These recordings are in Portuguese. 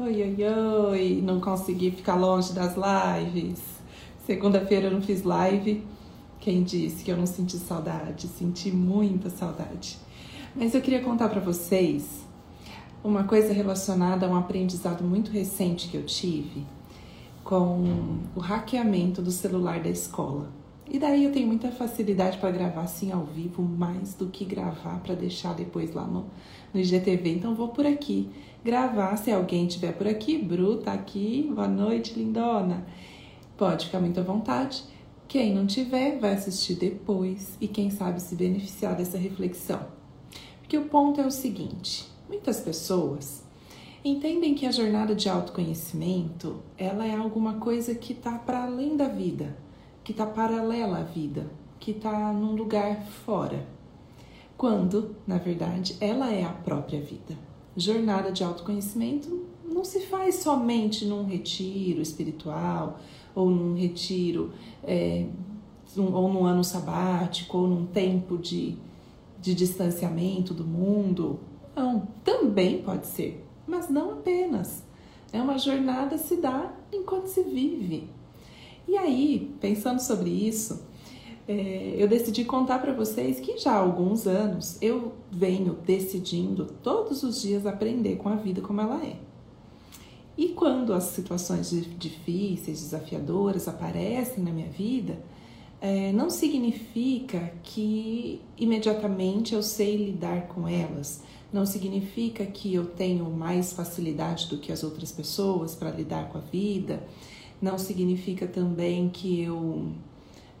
Oi, oi, oi, não consegui ficar longe das lives. Segunda-feira eu não fiz live. Quem disse que eu não senti saudade? Senti muita saudade. Mas eu queria contar para vocês uma coisa relacionada a um aprendizado muito recente que eu tive com o hackeamento do celular da escola. E daí eu tenho muita facilidade para gravar assim ao vivo, mais do que gravar para deixar depois lá no, no IGTV. Então vou por aqui gravar. Se alguém estiver por aqui, Bru tá aqui. Boa noite, lindona. Pode ficar muito à vontade. Quem não tiver, vai assistir depois e quem sabe se beneficiar dessa reflexão. Porque o ponto é o seguinte: muitas pessoas entendem que a jornada de autoconhecimento ela é alguma coisa que está para além da vida que está paralela à vida, que está num lugar fora, quando, na verdade, ela é a própria vida. Jornada de autoconhecimento não se faz somente num retiro espiritual ou num retiro é, ou num ano sabático ou num tempo de, de distanciamento do mundo. Não, também pode ser, mas não apenas. É uma jornada se dá enquanto se vive. E aí, pensando sobre isso, é, eu decidi contar para vocês que já há alguns anos eu venho decidindo todos os dias aprender com a vida como ela é. E quando as situações difíceis, desafiadoras aparecem na minha vida, é, não significa que imediatamente eu sei lidar com elas, não significa que eu tenho mais facilidade do que as outras pessoas para lidar com a vida não significa também que eu,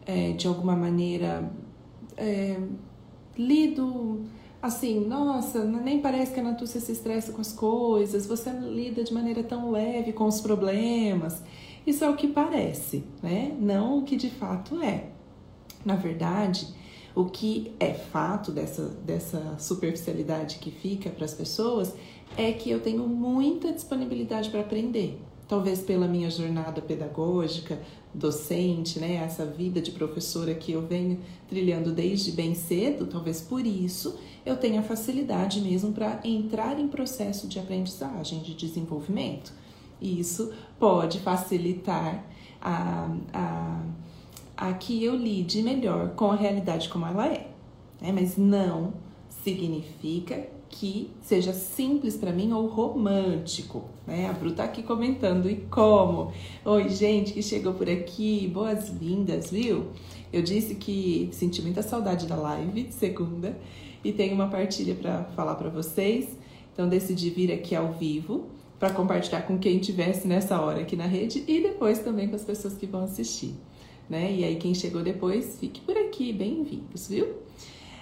é, de alguma maneira, é, lido assim, nossa, nem parece que a Natúcia se estressa com as coisas, você lida de maneira tão leve com os problemas. Isso é o que parece, né? Não o que de fato é. Na verdade, o que é fato dessa, dessa superficialidade que fica para as pessoas é que eu tenho muita disponibilidade para aprender talvez pela minha jornada pedagógica, docente, né, essa vida de professora que eu venho trilhando desde bem cedo, talvez por isso eu tenha facilidade mesmo para entrar em processo de aprendizagem, de desenvolvimento. E isso pode facilitar a, a, a que eu lide melhor com a realidade como ela é. Né? Mas não significa que seja simples para mim ou romântico, né? A Bru tá aqui comentando, e como? Oi, gente que chegou por aqui, boas-vindas, viu? Eu disse que senti muita saudade da live de segunda e tenho uma partilha para falar para vocês, então decidi vir aqui ao vivo para compartilhar com quem tivesse nessa hora aqui na rede e depois também com as pessoas que vão assistir, né? E aí quem chegou depois, fique por aqui, bem-vindos, viu?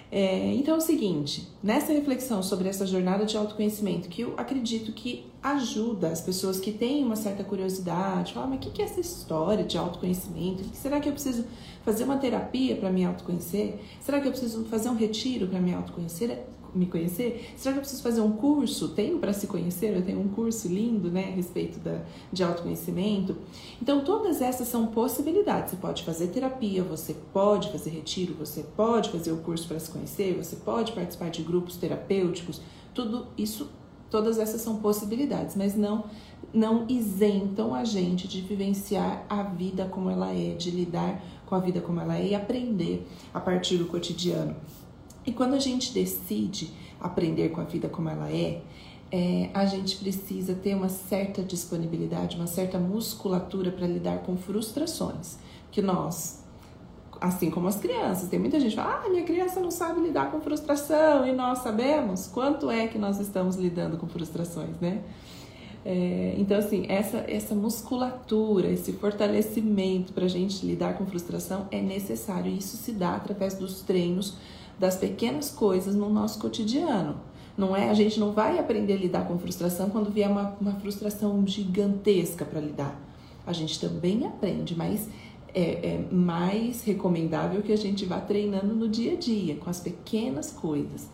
É, então é o seguinte, nessa reflexão sobre essa jornada de autoconhecimento, que eu acredito que ajuda as pessoas que têm uma certa curiosidade, falar, mas o que é essa história de autoconhecimento? Será que eu preciso fazer uma terapia para me autoconhecer? Será que eu preciso fazer um retiro para me autoconhecer? Me conhecer? Será que eu preciso fazer um curso? Tenho para se conhecer? Eu tenho um curso lindo, né, a respeito da, de autoconhecimento. Então, todas essas são possibilidades. Você pode fazer terapia, você pode fazer retiro, você pode fazer o curso para se conhecer, você pode participar de grupos terapêuticos. Tudo isso, todas essas são possibilidades, mas não não isentam a gente de vivenciar a vida como ela é, de lidar com a vida como ela é e aprender a partir do cotidiano. E quando a gente decide aprender com a vida como ela é, é a gente precisa ter uma certa disponibilidade, uma certa musculatura para lidar com frustrações. Que nós, assim como as crianças, tem muita gente que fala: ah, minha criança não sabe lidar com frustração, e nós sabemos quanto é que nós estamos lidando com frustrações, né? É, então, assim, essa, essa musculatura, esse fortalecimento para a gente lidar com frustração é necessário. Isso se dá através dos treinos das pequenas coisas no nosso cotidiano. Não é? A gente não vai aprender a lidar com frustração quando vier uma, uma frustração gigantesca para lidar. A gente também aprende, mas é, é, mais recomendável que a gente vá treinando no dia a dia, com as pequenas coisas.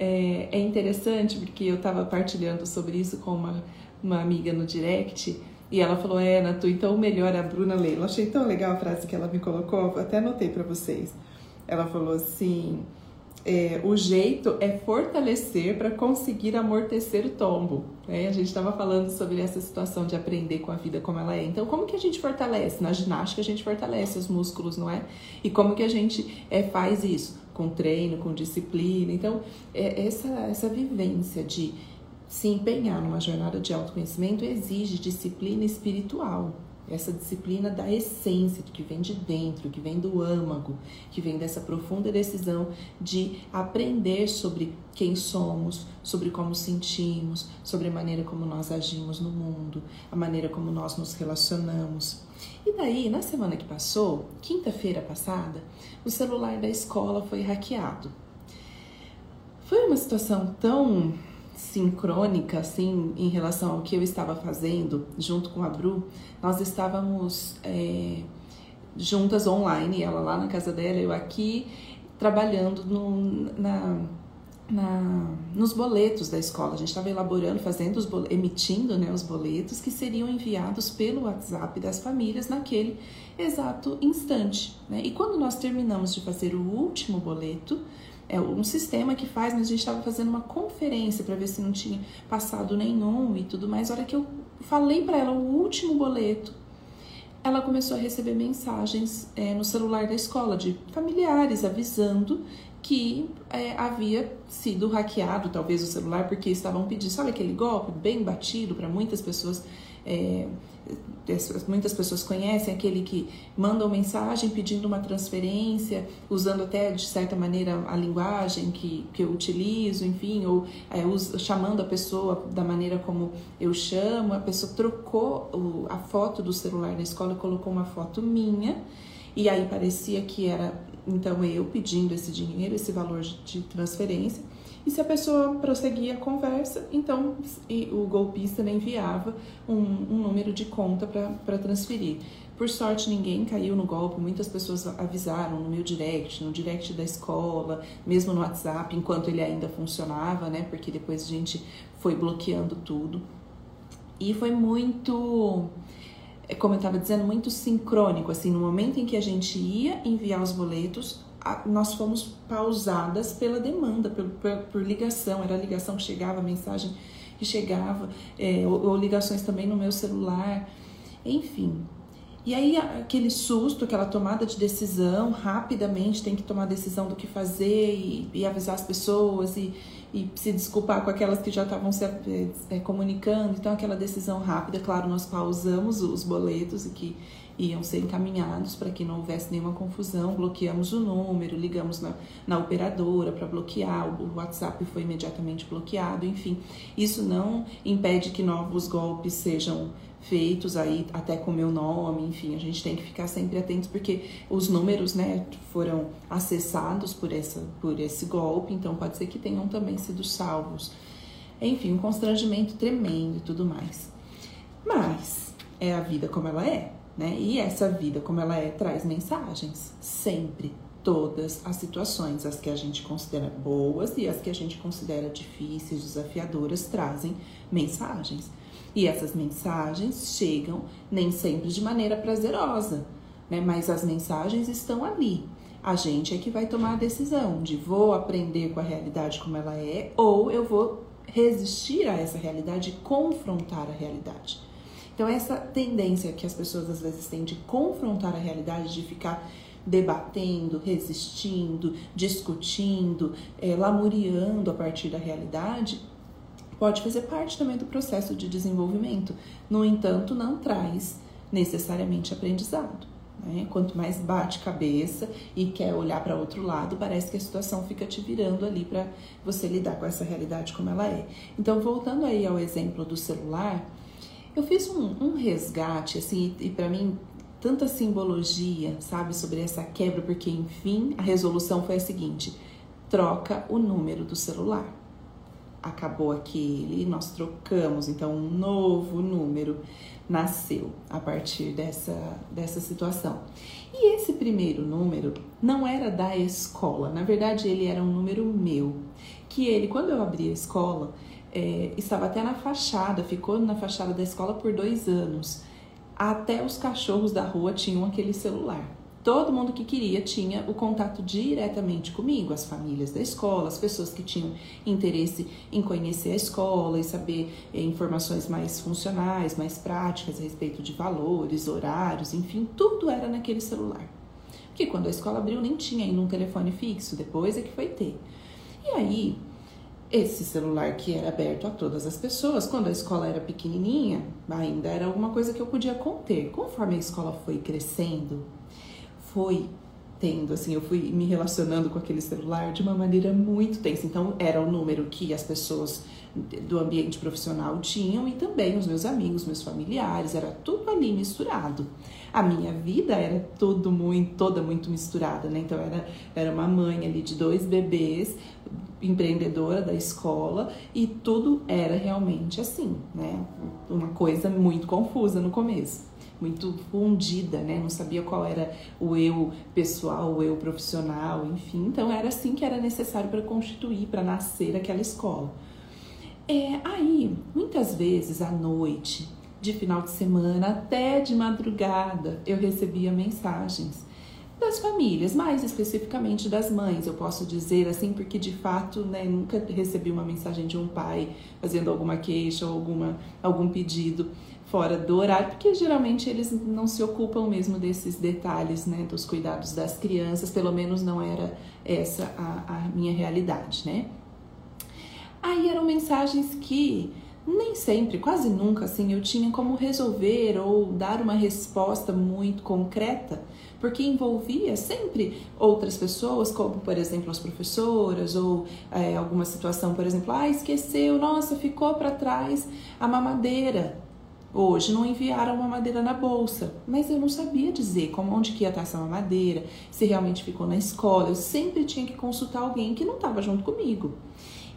É, é interessante porque eu estava partilhando sobre isso com uma, uma amiga no direct e ela falou: É, Natu, então melhor é a Bruna Leila. Achei tão legal a frase que ela me colocou, até anotei para vocês. Ela falou assim: é, o jeito é fortalecer para conseguir amortecer o tombo. Né? A gente estava falando sobre essa situação de aprender com a vida como ela é. Então, como que a gente fortalece? Na ginástica, a gente fortalece os músculos, não é? E como que a gente é, faz isso? Com treino, com disciplina. Então, é, essa, essa vivência de se empenhar numa jornada de autoconhecimento exige disciplina espiritual essa disciplina da essência, que vem de dentro, que vem do âmago, que vem dessa profunda decisão de aprender sobre quem somos, sobre como sentimos, sobre a maneira como nós agimos no mundo, a maneira como nós nos relacionamos. E daí, na semana que passou, quinta-feira passada, o celular da escola foi hackeado. Foi uma situação tão sincrônica, assim, em relação ao que eu estava fazendo junto com a Bru. Nós estávamos é, juntas online, ela lá na casa dela, eu aqui, trabalhando no, na, na, nos boletos da escola. A gente estava elaborando, fazendo os boletos, emitindo né, os boletos que seriam enviados pelo WhatsApp das famílias naquele exato instante. Né? E quando nós terminamos de fazer o último boleto, é um sistema que faz, mas a gente estava fazendo uma conferência para ver se não tinha passado nenhum e tudo mais. A hora que eu falei para ela o último boleto, ela começou a receber mensagens é, no celular da escola de familiares avisando que é, havia sido hackeado, talvez o celular, porque estavam pedindo, sabe aquele golpe bem batido para muitas pessoas é, muitas pessoas conhecem aquele que manda uma mensagem pedindo uma transferência, usando até de certa maneira a linguagem que, que eu utilizo, enfim, ou é, chamando a pessoa da maneira como eu chamo. A pessoa trocou o, a foto do celular na escola e colocou uma foto minha, e aí parecia que era então eu pedindo esse dinheiro, esse valor de transferência. E se a pessoa prosseguia a conversa, então o golpista me enviava um, um número de conta para transferir. Por sorte, ninguém caiu no golpe, muitas pessoas avisaram no meu direct, no direct da escola, mesmo no WhatsApp, enquanto ele ainda funcionava, né? Porque depois a gente foi bloqueando tudo. E foi muito, é, como eu estava dizendo, muito sincrônico, assim, no momento em que a gente ia enviar os boletos, nós fomos pausadas pela demanda, por, por, por, ligação. Era a ligação que chegava, a mensagem que chegava, é, ou, ou, ligações também no meu celular, enfim. E aí aquele susto, aquela tomada de decisão, rapidamente tem que tomar decisão do que fazer e, e avisar as pessoas e, e, se desculpar com aquelas que já estavam se é, é, comunicando. Então aquela decisão rápida, claro, nós pausamos os boletos e que iam ser encaminhados para que não houvesse nenhuma confusão. Bloqueamos o número, ligamos na, na operadora para bloquear, o WhatsApp foi imediatamente bloqueado, enfim. Isso não impede que novos golpes sejam feitos aí até com meu nome, enfim, a gente tem que ficar sempre atentos porque os números, né, foram acessados por essa por esse golpe, então pode ser que tenham também sido salvos. Enfim, um constrangimento tremendo e tudo mais. Mas é a vida como ela é né? E essa vida, como ela é, traz mensagens sempre, todas as situações, as que a gente considera boas e as que a gente considera difíceis, desafiadoras, trazem mensagens. E essas mensagens chegam nem sempre de maneira prazerosa, né? Mas as mensagens estão ali. A gente é que vai tomar a decisão de vou aprender com a realidade como ela é ou eu vou resistir a essa realidade e confrontar a realidade. Então, essa tendência que as pessoas às vezes têm de confrontar a realidade, de ficar debatendo, resistindo, discutindo, é, lamuriando a partir da realidade, pode fazer parte também do processo de desenvolvimento. No entanto, não traz necessariamente aprendizado. Né? Quanto mais bate cabeça e quer olhar para outro lado, parece que a situação fica te virando ali para você lidar com essa realidade como ela é. Então, voltando aí ao exemplo do celular, eu fiz um, um resgate, assim, e para mim, tanta simbologia, sabe, sobre essa quebra, porque enfim, a resolução foi a seguinte: troca o número do celular. Acabou aquele, nós trocamos, então um novo número nasceu a partir dessa, dessa situação. E esse primeiro número não era da escola, na verdade ele era um número meu, que ele, quando eu abri a escola, é, estava até na fachada, ficou na fachada da escola por dois anos. Até os cachorros da rua tinham aquele celular. todo mundo que queria tinha o contato diretamente comigo, as famílias da escola, as pessoas que tinham interesse em conhecer a escola e saber eh, informações mais funcionais, mais práticas a respeito de valores, horários, enfim, tudo era naquele celular. Porque quando a escola abriu nem tinha ainda um telefone fixo, depois é que foi ter. E aí, esse celular que era aberto a todas as pessoas, quando a escola era pequenininha, ainda era alguma coisa que eu podia conter. Conforme a escola foi crescendo, foi tendo, assim, eu fui me relacionando com aquele celular de uma maneira muito tensa. Então, era o número que as pessoas do ambiente profissional tinham e também os meus amigos, meus familiares, era tudo ali misturado. A minha vida era tudo muito, toda muito misturada, né? Então, era, era uma mãe ali de dois bebês, empreendedora da escola e tudo era realmente assim, né? Uma coisa muito confusa no começo muito fundida, né? Não sabia qual era o eu pessoal, o eu profissional, enfim. Então era assim que era necessário para constituir, para nascer aquela escola. É, aí, muitas vezes à noite, de final de semana até de madrugada, eu recebia mensagens das famílias, mais especificamente das mães, eu posso dizer assim, porque de fato, né, nunca recebi uma mensagem de um pai fazendo alguma queixa ou alguma, algum pedido fora do horário, porque geralmente eles não se ocupam mesmo desses detalhes, né, dos cuidados das crianças, pelo menos não era essa a, a minha realidade, né. Aí eram mensagens que nem sempre, quase nunca, assim, eu tinha como resolver ou dar uma resposta muito concreta, porque envolvia sempre outras pessoas, como por exemplo as professoras, ou é, alguma situação, por exemplo, ah, esqueceu, nossa, ficou para trás a mamadeira. Hoje não enviaram uma madeira na bolsa, mas eu não sabia dizer como onde que ia estar essa mamadeira, se realmente ficou na escola. Eu sempre tinha que consultar alguém que não estava junto comigo.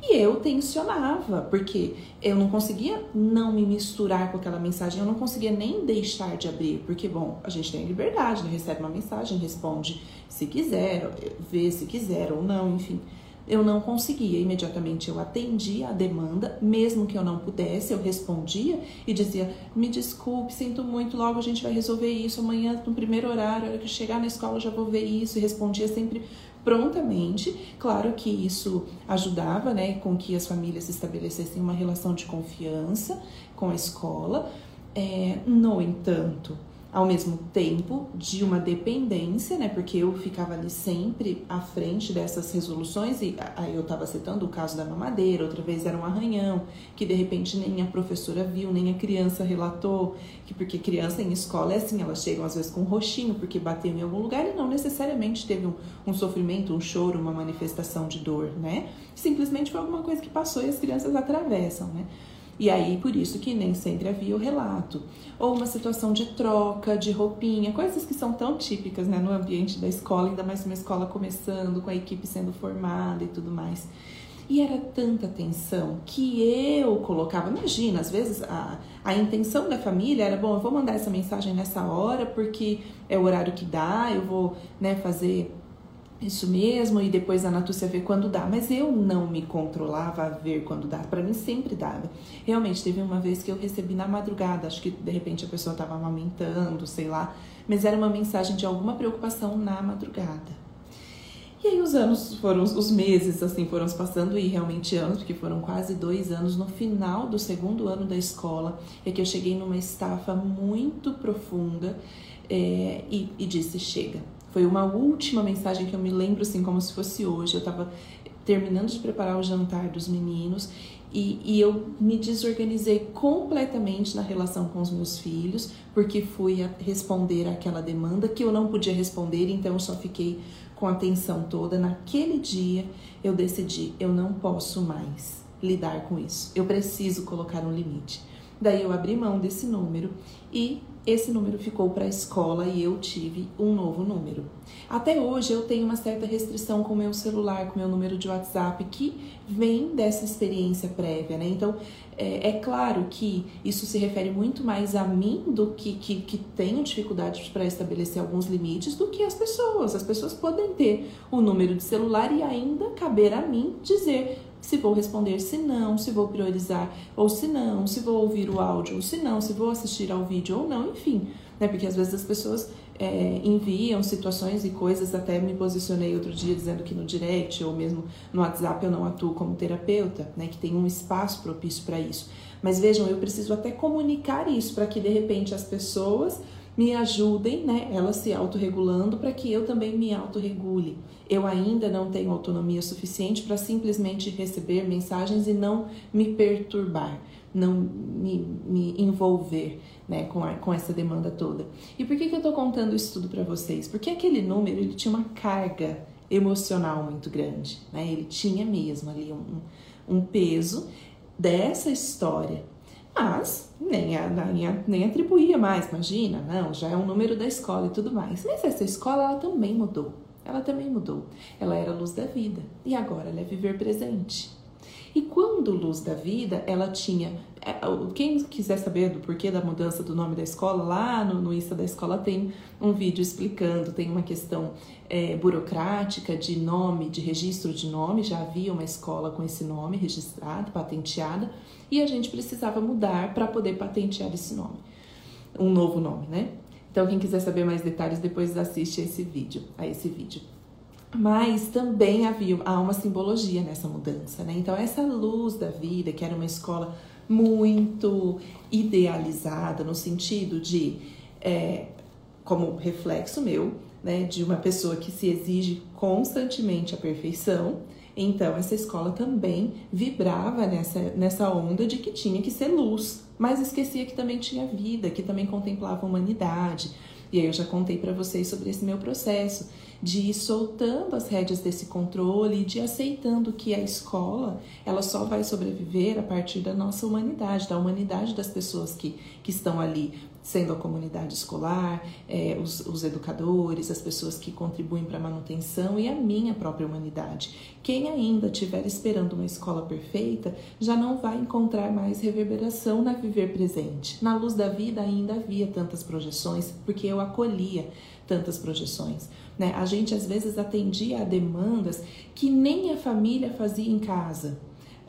E eu tensionava, porque eu não conseguia não me misturar com aquela mensagem, eu não conseguia nem deixar de abrir, porque, bom, a gente tem liberdade, né? recebe uma mensagem, responde se quiser, vê se quiser ou não, enfim. Eu não conseguia, imediatamente eu atendia a demanda, mesmo que eu não pudesse, eu respondia e dizia: me desculpe, sinto muito, logo a gente vai resolver isso, amanhã no primeiro horário, a hora que chegar na escola eu já vou ver isso, e respondia sempre prontamente. Claro que isso ajudava, né, com que as famílias estabelecessem uma relação de confiança com a escola. É, no entanto, ao mesmo tempo de uma dependência, né? Porque eu ficava ali sempre à frente dessas resoluções e aí eu estava citando o caso da mamadeira, outra vez era um arranhão que de repente nem a professora viu, nem a criança relatou, que porque criança em escola é assim, elas chegam às vezes com um roxinho porque bateu em algum lugar e não necessariamente teve um, um sofrimento, um choro, uma manifestação de dor, né? Simplesmente foi alguma coisa que passou e as crianças atravessam, né? E aí, por isso que nem sempre havia o relato. Ou uma situação de troca, de roupinha, coisas que são tão típicas né, no ambiente da escola, ainda mais uma escola começando, com a equipe sendo formada e tudo mais. E era tanta tensão que eu colocava. Imagina, às vezes a, a intenção da família era: bom, eu vou mandar essa mensagem nessa hora porque é o horário que dá, eu vou né, fazer isso mesmo, e depois a Natúcia vê quando dá. Mas eu não me controlava a ver quando dá. Para mim sempre dava. Realmente, teve uma vez que eu recebi na madrugada, acho que de repente a pessoa estava amamentando, sei lá, mas era uma mensagem de alguma preocupação na madrugada. E aí os anos foram, os meses assim foram se passando e realmente anos, porque foram quase dois anos. No final do segundo ano da escola é que eu cheguei numa estafa muito profunda é, e, e disse chega, foi uma última mensagem que eu me lembro assim como se fosse hoje. Eu estava terminando de preparar o jantar dos meninos e, e, eu me desorganizei completamente na relação com os meus filhos, porque fui responder aquela demanda que eu não podia responder, então eu só fiquei com a atenção toda. Naquele dia eu decidi, eu não posso mais lidar com isso, eu preciso colocar um limite. Daí eu abri mão desse número e esse número ficou para a escola e eu tive um novo número. Até hoje eu tenho uma certa restrição com o meu celular, com o meu número de WhatsApp, que vem dessa experiência prévia, né? Então, é, é claro que isso se refere muito mais a mim do que, que, que tenho dificuldades para estabelecer alguns limites do que as pessoas. As pessoas podem ter o número de celular e ainda caber a mim dizer se vou responder se não, se vou priorizar ou se não, se vou ouvir o áudio ou se não, se vou assistir ao vídeo ou não, enfim, né? Porque às vezes as pessoas é, enviam situações e coisas, até me posicionei outro dia dizendo que no direct ou mesmo no WhatsApp eu não atuo como terapeuta, né, que tem um espaço propício para isso. Mas vejam, eu preciso até comunicar isso para que de repente as pessoas me ajudem, né, elas se autorregulando para que eu também me autorregule. Eu ainda não tenho autonomia suficiente para simplesmente receber mensagens e não me perturbar não me, me envolver né, com, a, com essa demanda toda. E por que, que eu estou contando isso tudo para vocês? Porque aquele número ele tinha uma carga emocional muito grande, né? ele tinha mesmo ali um, um peso dessa história. Mas nem, a, nem, nem atribuía mais, imagina, não, já é um número da escola e tudo mais. Mas essa escola ela também mudou. Ela também mudou. Ela era a luz da vida e agora ela é viver presente. E quando Luz da Vida, ela tinha. É, quem quiser saber do porquê da mudança do nome da escola, lá no, no Insta da escola tem um vídeo explicando, tem uma questão é, burocrática de nome, de registro de nome, já havia uma escola com esse nome registrado, patenteada, e a gente precisava mudar para poder patentear esse nome. Um novo nome, né? Então, quem quiser saber mais detalhes, depois assiste esse vídeo, a esse vídeo. Mas também havia há uma simbologia nessa mudança, né? Então essa luz da vida, que era uma escola muito idealizada no sentido de, é, como reflexo meu, né, de uma pessoa que se exige constantemente a perfeição. Então essa escola também vibrava nessa, nessa onda de que tinha que ser luz, mas esquecia que também tinha vida, que também contemplava a humanidade. E aí eu já contei para vocês sobre esse meu processo de ir soltando as rédeas desse controle, de aceitando que a escola ela só vai sobreviver a partir da nossa humanidade, da humanidade das pessoas que, que estão ali, sendo a comunidade escolar, é, os, os educadores, as pessoas que contribuem para a manutenção e a minha própria humanidade. Quem ainda estiver esperando uma escola perfeita já não vai encontrar mais reverberação na viver presente. Na luz da vida ainda havia tantas projeções, porque eu acolhia tantas projeções. Né? A gente às vezes atendia a demandas que nem a família fazia em casa.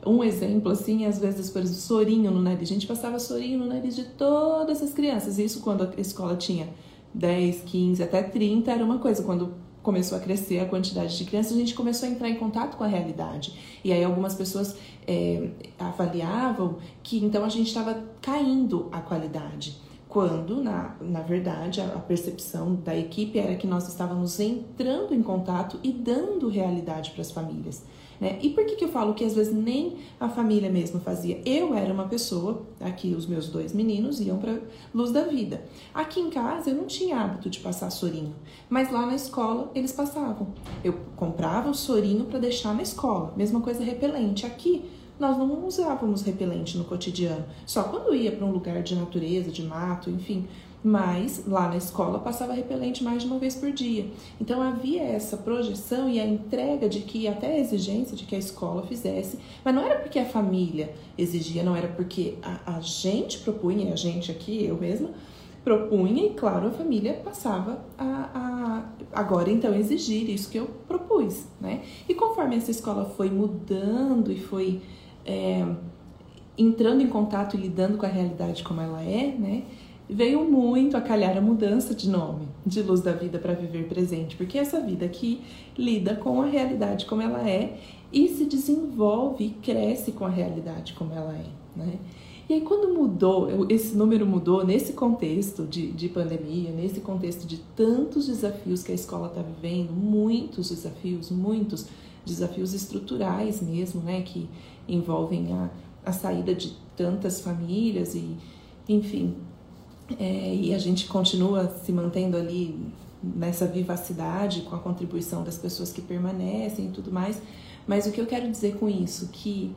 Um exemplo assim, às vezes, por exemplo, sorinho no nariz. A gente passava sorinho no nariz de todas as crianças. Isso quando a escola tinha 10, 15, até 30 era uma coisa. Quando começou a crescer a quantidade de crianças, a gente começou a entrar em contato com a realidade. E aí algumas pessoas é, avaliavam que então a gente estava caindo a qualidade quando, na, na verdade, a, a percepção da equipe era que nós estávamos entrando em contato e dando realidade para as famílias. Né? E por que, que eu falo que às vezes nem a família mesmo fazia? Eu era uma pessoa, aqui os meus dois meninos iam para luz da vida. Aqui em casa eu não tinha hábito de passar sorinho, mas lá na escola eles passavam. Eu comprava o sorinho para deixar na escola, mesma coisa repelente. Aqui nós não usávamos repelente no cotidiano, só quando ia para um lugar de natureza, de mato, enfim. Mas lá na escola passava repelente mais de uma vez por dia. Então havia essa projeção e a entrega de que, até a exigência de que a escola fizesse, mas não era porque a família exigia, não era porque a, a gente propunha, a gente aqui, eu mesma, propunha e, claro, a família passava a, a, agora então exigir isso que eu propus, né? E conforme essa escola foi mudando e foi é, entrando em contato e lidando com a realidade como ela é, né? Veio muito a calhar a mudança de nome de Luz da Vida para Viver Presente, porque essa vida aqui lida com a realidade como ela é e se desenvolve e cresce com a realidade como ela é, né? E aí, quando mudou, esse número mudou nesse contexto de, de pandemia, nesse contexto de tantos desafios que a escola está vivendo, muitos desafios, muitos desafios estruturais mesmo, né, que envolvem a, a saída de tantas famílias e, enfim, é, e a gente continua se mantendo ali nessa vivacidade com a contribuição das pessoas que permanecem e tudo mais. Mas o que eu quero dizer com isso? Que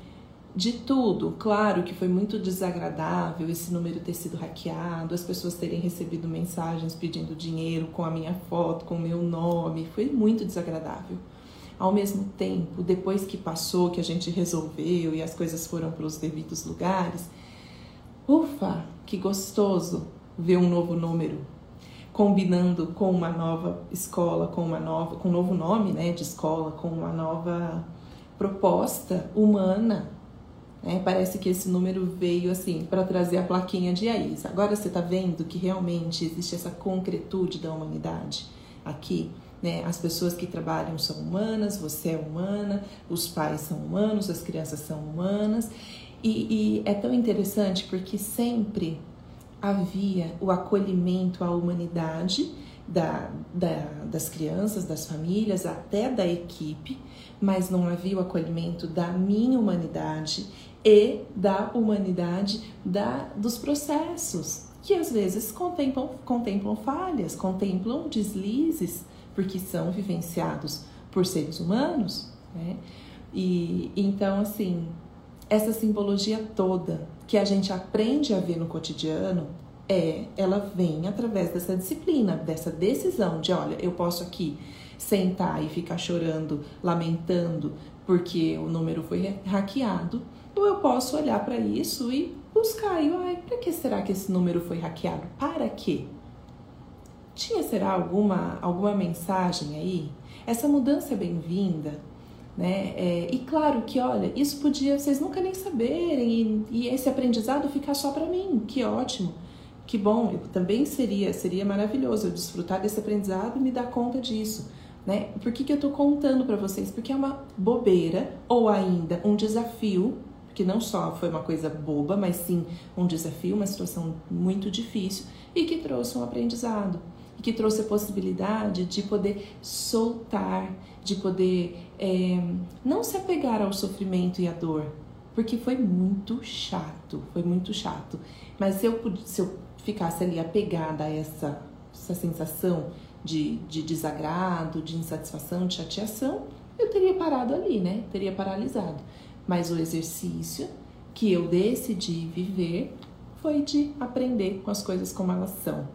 de tudo, claro que foi muito desagradável esse número ter sido hackeado, as pessoas terem recebido mensagens pedindo dinheiro com a minha foto, com o meu nome, foi muito desagradável. Ao mesmo tempo, depois que passou, que a gente resolveu e as coisas foram para os devidos lugares, ufa, que gostoso ver um novo número combinando com uma nova escola, com uma nova, com um novo nome, né, de escola, com uma nova proposta humana. Né? Parece que esse número veio assim para trazer a plaquinha de Aís. Agora você está vendo que realmente existe essa concretude da humanidade aqui. Né? As pessoas que trabalham são humanas, você é humana, os pais são humanos, as crianças são humanas. E, e é tão interessante porque sempre havia o acolhimento à humanidade da, da, das crianças, das famílias, até da equipe, mas não havia o acolhimento da minha humanidade e da humanidade da, dos processos, que às vezes contemplam, contemplam falhas, contemplam deslizes, porque são vivenciados por seres humanos, né? E então, assim, essa simbologia toda que a gente aprende a ver no cotidiano, é, ela vem através dessa disciplina, dessa decisão de, olha, eu posso aqui sentar e ficar chorando, lamentando porque o número foi hackeado, ou eu posso olhar para isso e buscar, e, ai, para que será que esse número foi hackeado? Para quê? Tinha, será, alguma, alguma mensagem aí? Essa mudança é bem-vinda? Né? É, e claro que, olha, isso podia vocês nunca nem saberem e, e esse aprendizado ficar só para mim, que ótimo, que bom, eu, também seria seria maravilhoso eu desfrutar desse aprendizado e me dar conta disso. Né? Por que, que eu estou contando para vocês? Porque é uma bobeira ou ainda um desafio, que não só foi uma coisa boba, mas sim um desafio, uma situação muito difícil e que trouxe um aprendizado e que trouxe a possibilidade de poder soltar, de poder é, não se apegar ao sofrimento e à dor, porque foi muito chato, foi muito chato. Mas se eu, se eu ficasse ali apegada a essa, essa sensação de, de desagrado, de insatisfação, de chateação, eu teria parado ali, né? Teria paralisado. Mas o exercício que eu decidi viver foi de aprender com as coisas como elas são.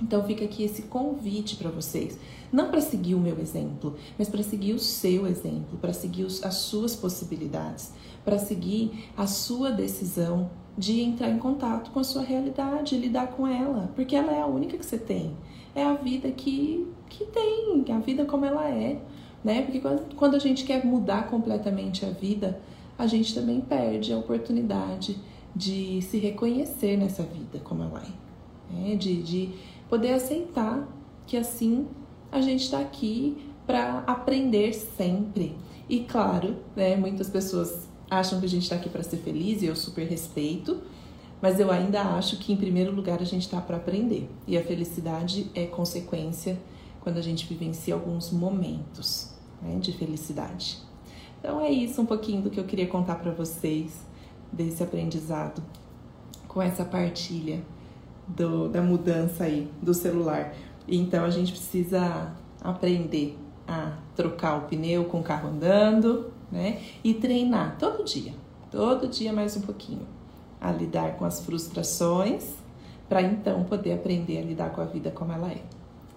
Então fica aqui esse convite para vocês, não para seguir o meu exemplo, mas para seguir o seu exemplo, para seguir as suas possibilidades, para seguir a sua decisão de entrar em contato com a sua realidade, lidar com ela, porque ela é a única que você tem. É a vida que, que tem, a vida como ela é, né? Porque quando, quando a gente quer mudar completamente a vida, a gente também perde a oportunidade de se reconhecer nessa vida como ela é, né? de, de poder aceitar que assim a gente está aqui para aprender sempre. E claro, né, muitas pessoas acham que a gente está aqui para ser feliz e eu super respeito, mas eu ainda acho que em primeiro lugar a gente está para aprender e a felicidade é consequência quando a gente vivencia alguns momentos né, de felicidade. Então é isso um pouquinho do que eu queria contar para vocês desse aprendizado com essa partilha do, da mudança aí do celular. Então a gente precisa aprender a trocar o pneu com o carro andando, né? E treinar todo dia, todo dia mais um pouquinho, a lidar com as frustrações, para então poder aprender a lidar com a vida como ela é.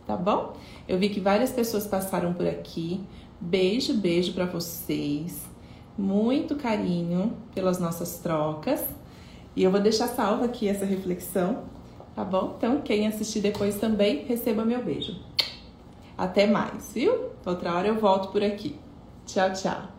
Tá bom? Eu vi que várias pessoas passaram por aqui. Beijo, beijo para vocês. Muito carinho pelas nossas trocas. E eu vou deixar salva aqui essa reflexão tá bom? Então, quem assistir depois também, receba meu beijo. Até mais, viu? Outra hora eu volto por aqui. Tchau, tchau.